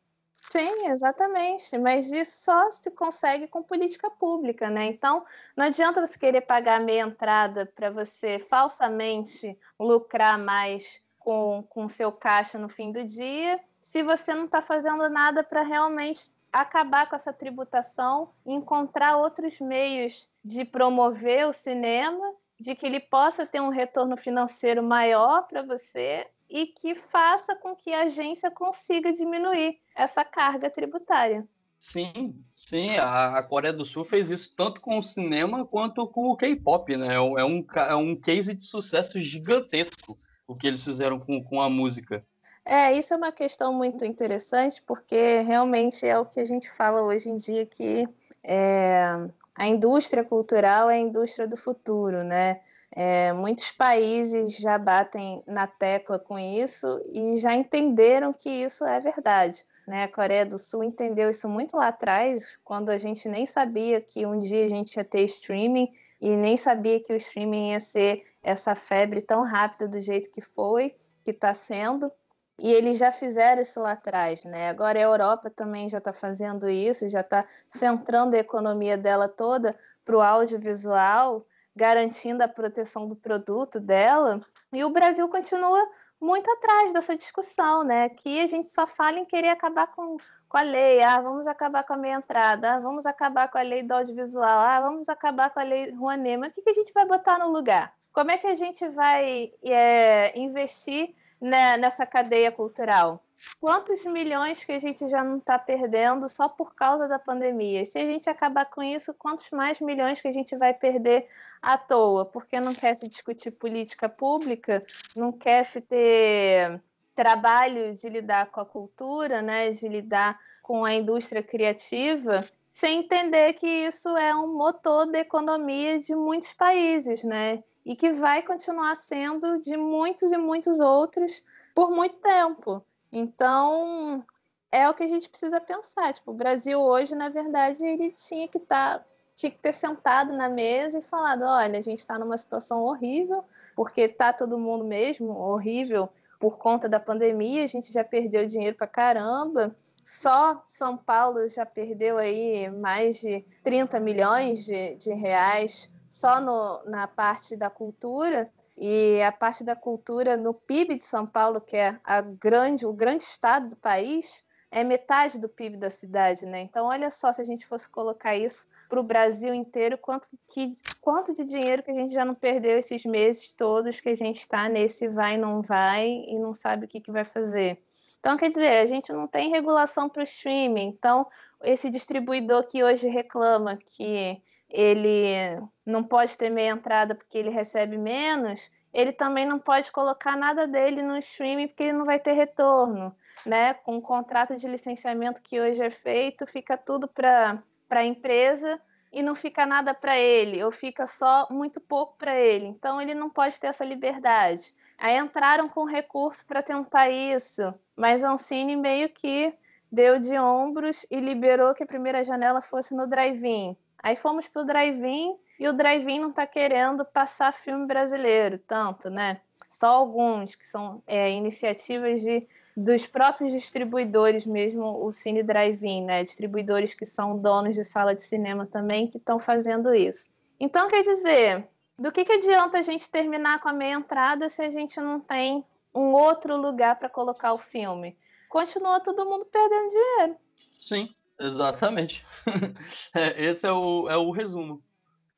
Sim, exatamente. Mas isso só se consegue com política pública, né? Então, não adianta você querer pagar meia entrada para você falsamente lucrar mais com o seu caixa no fim do dia, se você não está fazendo nada para realmente acabar com essa tributação e encontrar outros meios de promover o cinema, de que ele possa ter um retorno financeiro maior para você e que faça com que a agência consiga diminuir essa carga tributária. Sim, sim, a, Coreia do Sul fez isso tanto com o cinema quanto com o K-pop, né? É um, é um case de sucesso gigantesco o que eles fizeram com, com a música. É, isso é uma questão muito interessante, porque realmente é o que a gente fala hoje em dia que é, a indústria cultural é a indústria do futuro, né? É, muitos países já batem na tecla com isso e já entenderam que isso é verdade. Né? A Coreia do Sul entendeu isso muito lá atrás, quando a gente nem sabia que um dia a gente ia ter streaming e nem sabia que o streaming ia ser essa febre tão rápida do jeito que foi, que está sendo. E eles já fizeram isso lá atrás, né? Agora a Europa também já está fazendo isso, já está centrando a economia dela toda para o audiovisual garantindo a proteção do produto dela. E o Brasil continua muito atrás dessa discussão, né? Aqui a gente só fala em querer acabar com, com a lei, ah, vamos acabar com a meia entrada, ah, vamos acabar com a lei do audiovisual, ah, vamos acabar com a lei Rouanet, mas o que, que a gente vai botar no lugar? Como é que a gente vai é, investir né, nessa cadeia cultural? Quantos milhões que a gente já não está perdendo só por causa da pandemia? Se a gente acabar com isso, quantos mais milhões que a gente vai perder à toa? Porque não quer se discutir política pública, não quer se ter trabalho de lidar com a cultura, né, de lidar com a indústria criativa, sem entender que isso é um motor da economia de muitos países, né? E que vai continuar sendo de muitos e muitos outros por muito tempo. Então, é o que a gente precisa pensar. Tipo, o Brasil hoje, na verdade, ele tinha que estar. Tá, tinha que ter sentado na mesa e falado: olha, a gente está numa situação horrível, porque está todo mundo mesmo horrível por conta da pandemia, a gente já perdeu dinheiro para caramba. Só São Paulo já perdeu aí mais de 30 milhões de, de reais só no, na parte da cultura. E a parte da cultura no PIB de São Paulo, que é a grande, o grande estado do país, é metade do PIB da cidade, né? Então, olha só se a gente fosse colocar isso para o Brasil inteiro, quanto, que, quanto de dinheiro que a gente já não perdeu esses meses todos que a gente está nesse vai não vai e não sabe o que, que vai fazer. Então, quer dizer, a gente não tem regulação para o streaming. Então, esse distribuidor que hoje reclama que ele não pode ter meia entrada porque ele recebe menos, ele também não pode colocar nada dele no streaming porque ele não vai ter retorno. Né? Com o contrato de licenciamento que hoje é feito, fica tudo para a empresa e não fica nada para ele, ou fica só muito pouco para ele. Então ele não pode ter essa liberdade. Aí entraram com recurso para tentar isso, mas Ancine meio que deu de ombros e liberou que a primeira janela fosse no drive-in. Aí fomos pro drive-in e o drive-in não está querendo passar filme brasileiro, tanto, né? Só alguns que são é, iniciativas de, dos próprios distribuidores mesmo, o Cine Drive-In, né? Distribuidores que são donos de sala de cinema também que estão fazendo isso. Então, quer dizer, do que, que adianta a gente terminar com a meia entrada se a gente não tem um outro lugar para colocar o filme? Continua todo mundo perdendo dinheiro. Sim. Exatamente. *laughs* é, esse é o, é o resumo.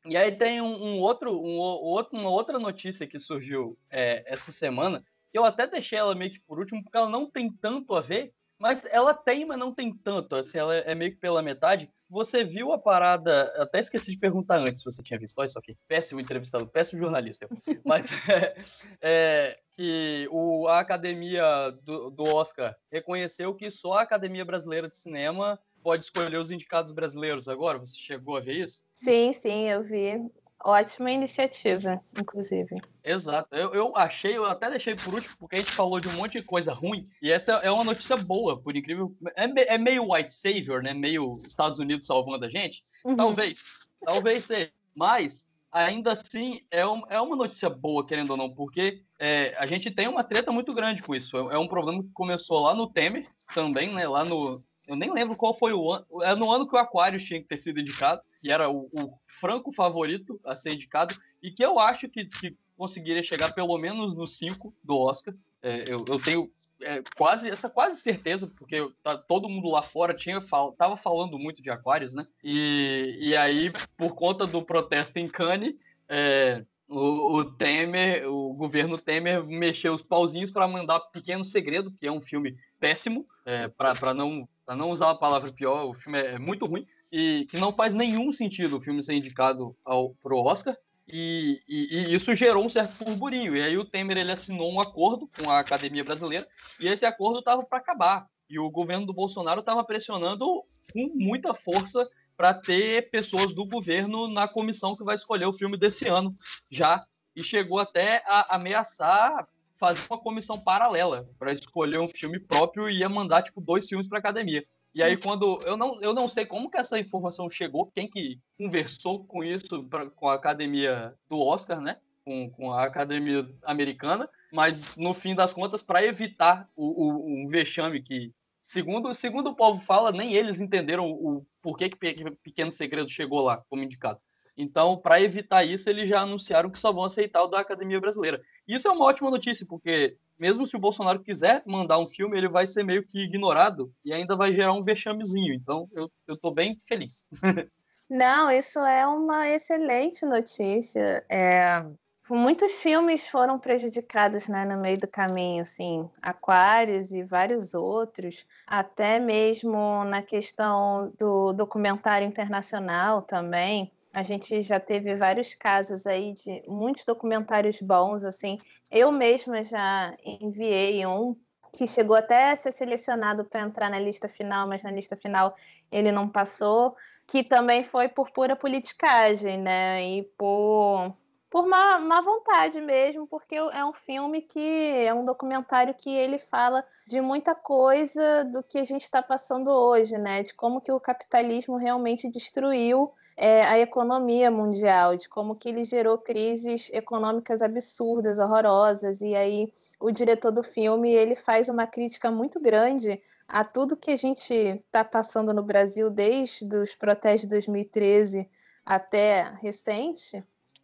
E aí tem um, um outro, um, outro, uma outra notícia que surgiu é, essa semana, que eu até deixei ela meio que por último, porque ela não tem tanto a ver, mas ela tem, mas não tem tanto. Assim, ela é meio que pela metade. Você viu a parada. Até esqueci de perguntar antes se você tinha visto. Olha isso aqui. Péssimo entrevistado, péssimo jornalista. *laughs* mas é, é, que o, a academia do, do, Oscar reconheceu que só a Academia Brasileira de Cinema pode escolher os indicados brasileiros agora. Você chegou a ver isso? Sim, sim, eu vi. Ótima iniciativa, inclusive. Exato. Eu, eu achei, eu até deixei por último, porque a gente falou de um monte de coisa ruim, e essa é uma notícia boa, por incrível. É, é meio white savior, né? Meio Estados Unidos salvando a gente. Uhum. Talvez. Talvez seja. Mas, ainda assim, é, um, é uma notícia boa, querendo ou não, porque é, a gente tem uma treta muito grande com isso. É, é um problema que começou lá no Temer também, né? Lá no, eu nem lembro qual foi o ano. É no ano que o Aquarius tinha que ter sido indicado, que era o, o franco favorito a ser indicado, e que eu acho que, que conseguiria chegar pelo menos no 5 do Oscar. É, eu, eu, tenho é, quase essa quase certeza, porque tá, todo mundo lá fora tinha fal, tava falando muito de Aquarius, né? E, e aí, por conta do protesto em Cannes, é, o, o, Temer, o governo Temer mexeu os pauzinhos para mandar Pequeno Segredo, que é um filme péssimo, é, para não para não usar a palavra pior, o filme é muito ruim e que não faz nenhum sentido o filme ser indicado ao pro Oscar. E, e, e, isso gerou um certo burburinho. E aí o Temer ele assinou um acordo com a Academia Brasileira e esse acordo estava para acabar. E o governo do Bolsonaro estava pressionando com muita força para ter pessoas do governo na comissão que vai escolher o filme desse ano já. E chegou até a ameaçar fazer uma comissão paralela para escolher um filme próprio e ia mandar tipo dois filmes para academia. E aí quando eu não eu não sei como que essa informação chegou, quem que conversou com isso pra, com a academia do Oscar, né? Com, com a academia americana, mas no fim das contas para evitar o, o, um vexame que segundo segundo o povo fala, nem eles entenderam o porquê que Pequeno Segredo chegou lá como indicado. Então, para evitar isso, eles já anunciaram que só vão aceitar o da Academia Brasileira. Isso é uma ótima notícia, porque mesmo se o Bolsonaro quiser mandar um filme, ele vai ser meio que ignorado e ainda vai gerar um vexamezinho. Então, eu, tô bem feliz. *laughs* Não, isso é uma excelente notícia. É, muitos filmes foram prejudicados né, no meio do caminho, assim, Aquários e vários outros, até mesmo na questão do documentário internacional também. A gente já teve vários casos aí de muitos documentários bons, assim. Eu mesma já enviei um que chegou até a ser selecionado para entrar na lista final, mas na lista final ele não passou, que também foi por pura politicagem, né? E por por má, má vontade mesmo, porque é um filme que é um documentário que ele fala de muita coisa do que a gente está passando hoje, né? De como que o capitalismo realmente destruiu é, a economia mundial, de como que ele gerou crises econômicas absurdas, horrorosas, e aí o diretor do filme ele faz uma crítica muito grande a tudo que a gente está passando no Brasil desde os protestos de 2013 até recente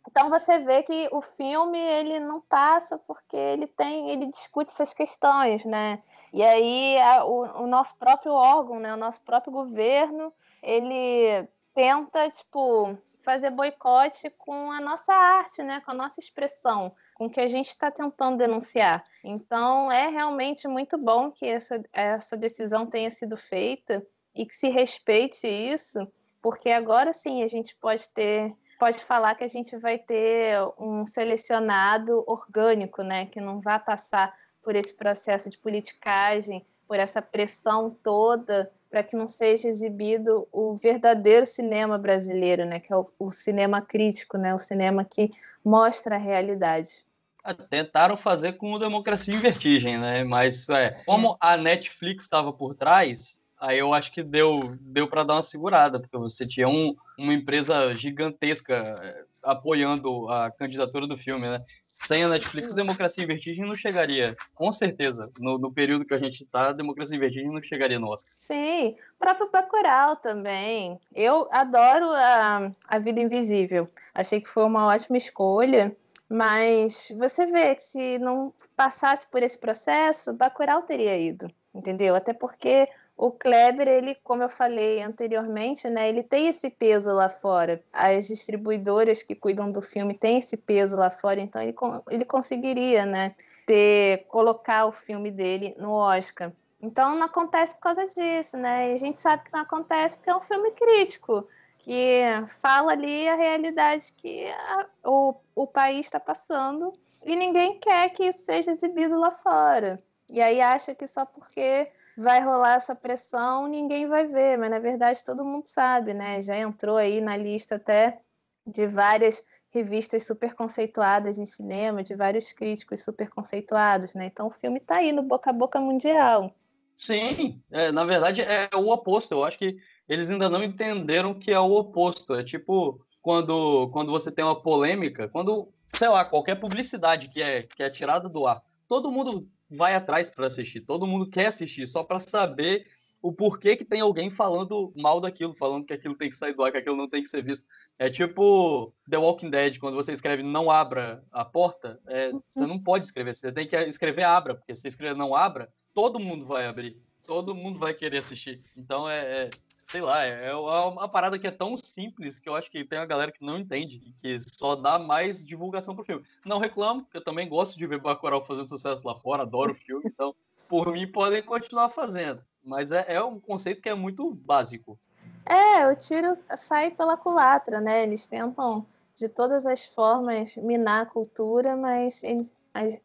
então você vê que o filme ele não passa porque ele tem, ele discute essas questões, né? E aí a, o, o, nosso próprio órgão, né, o nosso próprio governo, ele tenta tipo fazer boicote com a nossa arte, né, com a nossa expressão, com o que a gente está tentando denunciar. Então é realmente muito bom que essa, essa decisão tenha sido feita e que se respeite isso, porque agora sim a gente pode ter pode falar que a gente vai ter um selecionado orgânico, né, que não vai passar por esse processo de politicagem, por essa pressão toda, para que não seja exibido o verdadeiro cinema brasileiro, né, que é o, o cinema crítico, né, o cinema que mostra a realidade. Ah, tentaram fazer com o Democracia em Vertigem, né? Mas é, como a Netflix estava por trás, aí eu acho que deu, deu para dar uma segurada, porque você tinha um, uma empresa gigantesca eh, apoiando a candidatura do filme, né? Sem a Netflix, Democracia em Vertigem não chegaria, com certeza. No, no período que a gente está, Democracia em Vertigem não chegaria no Oscar. Sim, o próprio Bacurau também. Eu adoro a, a Vida Invisível. Achei que foi uma ótima escolha. Mas você vê que se não passasse por esse processo, Bacurau teria ido, entendeu? Até porque o Kleber, ele, como eu falei anteriormente, né, ele tem esse peso lá fora. As distribuidoras que cuidam do filme têm esse peso lá fora, então ele, ele conseguiria, né, ter, colocar o filme dele no Oscar. Então não acontece por causa disso, né? E a gente sabe que não acontece porque é um filme crítico, que fala ali a realidade que a, o, o país está passando e ninguém quer que isso seja exibido lá fora. E aí acha que só porque vai rolar essa pressão ninguém vai ver, mas na verdade todo mundo sabe, né? Já entrou aí na lista até de várias revistas super conceituadas em cinema, de vários críticos super conceituados, né? Então o filme está aí no boca a boca mundial. Sim, é, na verdade é o oposto. Eu acho que eles ainda não entenderam que é o oposto. É tipo quando, quando você tem uma polêmica, quando, sei lá, qualquer publicidade que é, que é tirada do ar, todo mundo vai atrás para assistir, todo mundo quer assistir só para saber o porquê que tem alguém falando mal daquilo, falando que aquilo tem que sair do ar, que aquilo não tem que ser visto. É tipo The Walking Dead, quando você escreve não abra a porta, é, você não pode escrever, você tem que escrever abra, porque se você escrever não abra, todo mundo vai abrir, todo mundo vai querer assistir. Então é, é sei lá, é, é uma parada que é tão simples que eu acho que tem uma galera que não entende que só dá mais divulgação pro filme. Não reclamo, porque eu também gosto de ver Bacurau fazendo sucesso lá fora, adoro o filme, então por mim podem continuar fazendo. Mas é, é um conceito que é muito básico. É, o tiro sai pela culatra, né? Eles tentam de todas as formas minar a cultura, mas eles,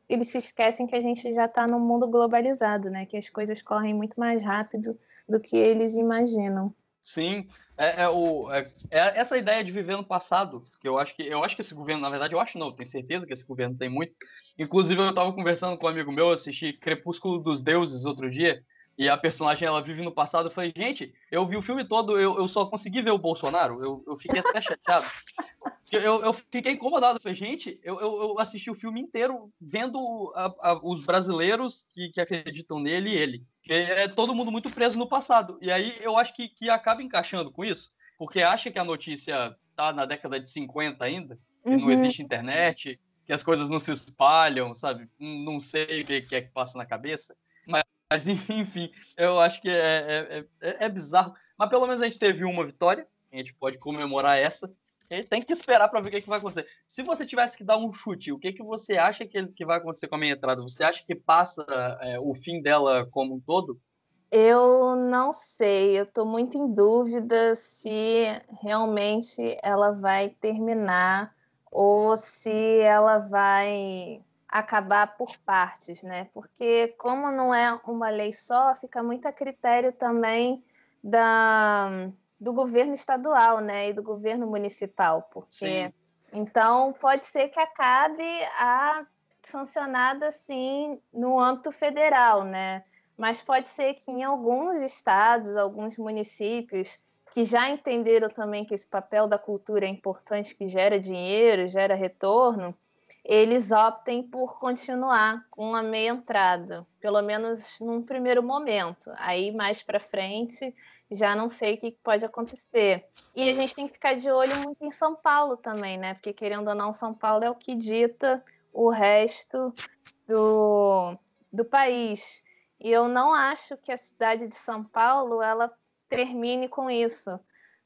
eles se esquecem que a gente já está num mundo globalizado, né? Que as coisas correm muito mais rápido do que eles imaginam. Sim, é, é o, é, é, essa ideia de viver no passado, que eu acho que eu acho que esse governo, na verdade, eu acho não, tenho certeza que esse governo tem muito. Inclusive, eu estava conversando com um amigo meu, assisti Crepúsculo dos Deuses outro dia, e a personagem ela vive no passado. Eu falei, gente, eu vi o filme todo, eu, eu só consegui ver o Bolsonaro. Eu, eu fiquei até chateado. Eu, eu fiquei incomodado. Eu falei, gente, eu, eu, eu assisti o filme inteiro vendo a, a, os brasileiros que, que acreditam nele e ele. É, é todo mundo muito preso no passado. E aí eu acho que, que acaba encaixando com isso, porque acha que a notícia tá na década de 50 ainda, que uhum. não existe internet, que as coisas não se espalham, sabe? Não sei o que é que passa na cabeça. Mas *laughs* enfim, eu acho que é, é, é, é, bizarro. Mas pelo menos a gente teve uma vitória. A gente pode comemorar essa. E tem que esperar para ver o que, que, vai acontecer. Se você tivesse que dar um chute, o que, que você acha que, que vai acontecer com a minha entrada? Você acha que passa é, o fim dela como um todo? Eu não sei, eu estou muito em dúvida se realmente ela vai terminar ou se ela vai acabar por partes, né? Porque como não é uma lei só, fica muito a critério também da, do governo estadual, né? E do governo municipal, porque Sim. então pode ser que acabe a sancionada assim no âmbito federal, né? Mas pode ser que em alguns estados, alguns municípios que já entenderam também que esse papel da cultura é importante, que gera dinheiro, gera retorno, eles optem por continuar com a meia entrada, pelo menos num primeiro momento. Aí mais para frente já não sei o que pode acontecer. E a gente tem que ficar de olho muito em São Paulo também, né? Porque querendo ou não, São Paulo é o que dita o resto do, do país. E eu não acho que a cidade de São Paulo ela termine com isso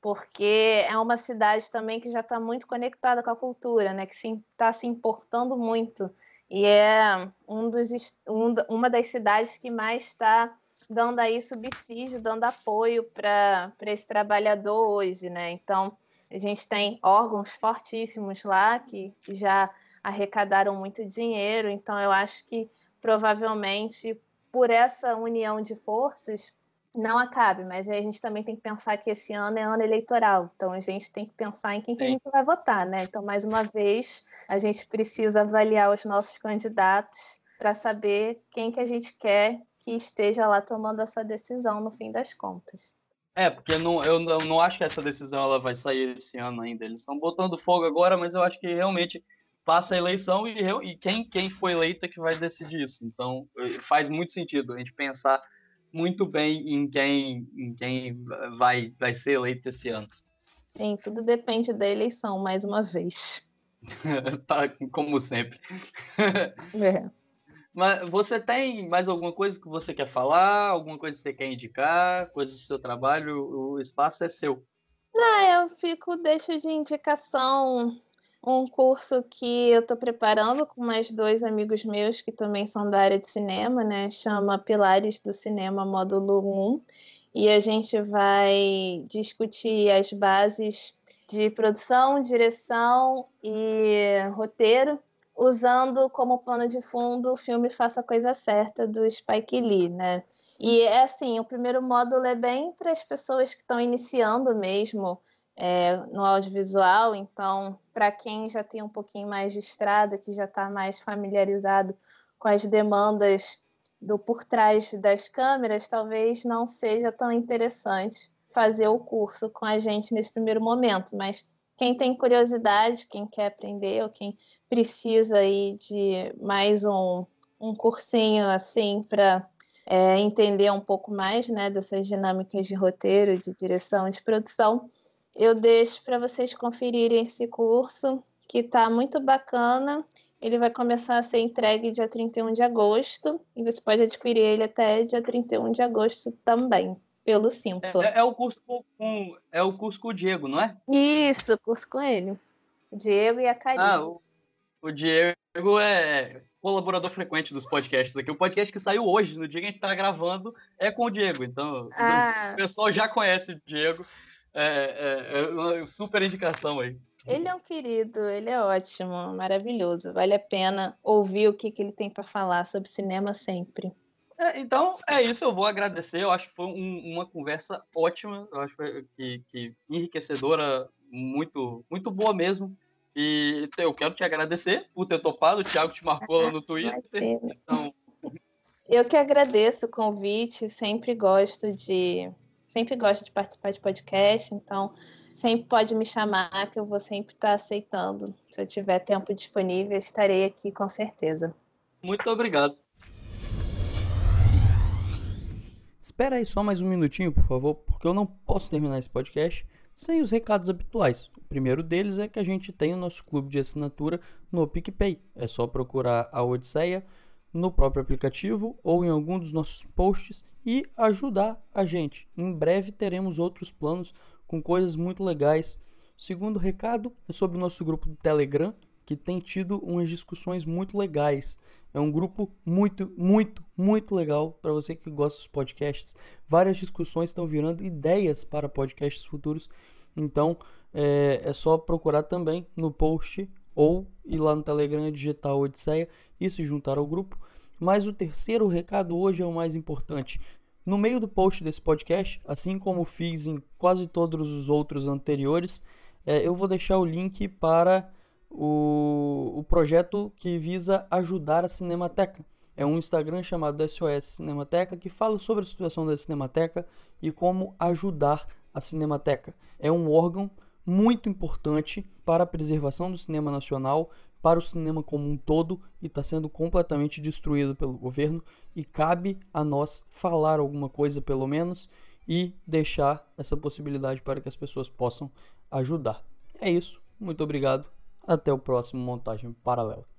porque é uma cidade também que já está muito conectada com a cultura, né? Que está se, se, importando muito e é um dos, um, uma das cidades que mais está dando aí subsídio, dando apoio para esse trabalhador hoje, né? Então a gente tem órgãos fortíssimos lá que já arrecadaram muito dinheiro, então eu acho que provavelmente por essa união de forças não acabe, mas a gente também tem que pensar que esse ano é ano eleitoral, então a gente tem que pensar em quem que a gente vai votar, né? Então, mais uma vez, a gente precisa avaliar os nossos candidatos para saber quem que a gente quer que esteja lá tomando essa decisão no fim das contas. É, porque não, eu não acho que essa decisão ela vai sair esse ano ainda. Eles estão botando fogo agora, mas eu acho que realmente passa a eleição e, e quem, quem foi eleito é que vai decidir isso. Então, faz muito sentido a gente pensar muito bem em quem, em quem vai, vai ser eleito esse ano. Sim, tudo depende da eleição, mais uma vez. *laughs* Tá, como sempre. É. *laughs* Mas você tem mais alguma coisa que você quer falar? Alguma coisa que você quer indicar? Coisa do seu trabalho? O espaço é seu. Não, eu fico, deixo de indicação um curso que eu estou preparando com mais dois amigos meus que também são da área de cinema, né? Chama Pilares do Cinema Módulo 1. E a gente vai discutir as bases de produção, direção e roteiro usando como pano de fundo o filme Faça a Coisa Certa, do Spike Lee, né? E é assim, o primeiro módulo é bem para as pessoas que estão iniciando mesmo é, no audiovisual, então, para quem já tem um pouquinho mais de estrada, que já está mais familiarizado com as demandas do por trás das câmeras, talvez não seja tão interessante fazer o curso com a gente nesse primeiro momento, mas quem tem curiosidade, quem quer aprender ou quem precisa aí de mais um, um cursinho assim para é, entender um pouco mais né, dessas dinâmicas de roteiro, de direção, de produção, eu deixo para vocês conferirem esse curso que está muito bacana. Ele vai começar a ser entregue dia 31 de agosto e você pode adquirir ele até dia 31 de agosto também pelo Simpla. É, é, o curso com é o curso com o Diego, não é? Isso, curso com ele. O Diego e a Karine. Ah, o, o Diego é colaborador frequente dos podcasts aqui. O podcast que saiu hoje, no dia que a gente tá gravando, é com o Diego. Então, ah. o pessoal já conhece o Diego. É, é, é uma super indicação aí. Ele é um querido, ele é ótimo, maravilhoso. Vale a pena ouvir o que, que ele tem para falar sobre cinema sempre. É, então, é isso. Eu vou agradecer. Eu acho que foi um, uma conversa ótima. Eu acho que, que enriquecedora, muito, muito boa mesmo. E eu quero te agradecer por ter topado. O Thiago te marcou lá no *laughs* Twitter. Então... Eu que agradeço o convite. Sempre gosto de sempre gosto de participar de podcast. Então, sempre pode me chamar, que eu vou sempre estar aceitando. Se eu tiver tempo disponível, estarei aqui com certeza. Muito obrigado. Espera aí só mais um minutinho, por favor, porque eu não posso terminar esse podcast sem os recados habituais. O primeiro deles é que a gente tem o nosso clube de assinatura no PicPay. É só procurar a Odisseia no próprio aplicativo ou em algum dos nossos posts e ajudar a gente. Em breve teremos outros planos com coisas muito legais. O segundo recado é sobre o nosso grupo do Telegram, que tem tido umas discussões muito legais. É um grupo muito, muito, muito legal para você que gosta dos podcasts. Várias discussões estão virando ideias para podcasts futuros. Então é, é só procurar também no post ou ir lá no Telegram digital Odisseia e se juntar ao grupo. Mas o terceiro recado hoje é o mais importante. No meio do post desse podcast, assim como fiz em quase todos os outros anteriores, é, eu vou deixar o link para o, o projeto que visa ajudar a Cinemateca. É um Instagram chamado SOS Cinemateca que fala sobre a situação da Cinemateca e como ajudar a Cinemateca. É um órgão muito importante para a preservação do cinema nacional, para o cinema como um todo e está sendo completamente destruído pelo governo. E cabe a nós falar alguma coisa, pelo menos, e deixar essa possibilidade para que as pessoas possam ajudar. É isso. Muito obrigado. Até o próximo Montagem Paralela.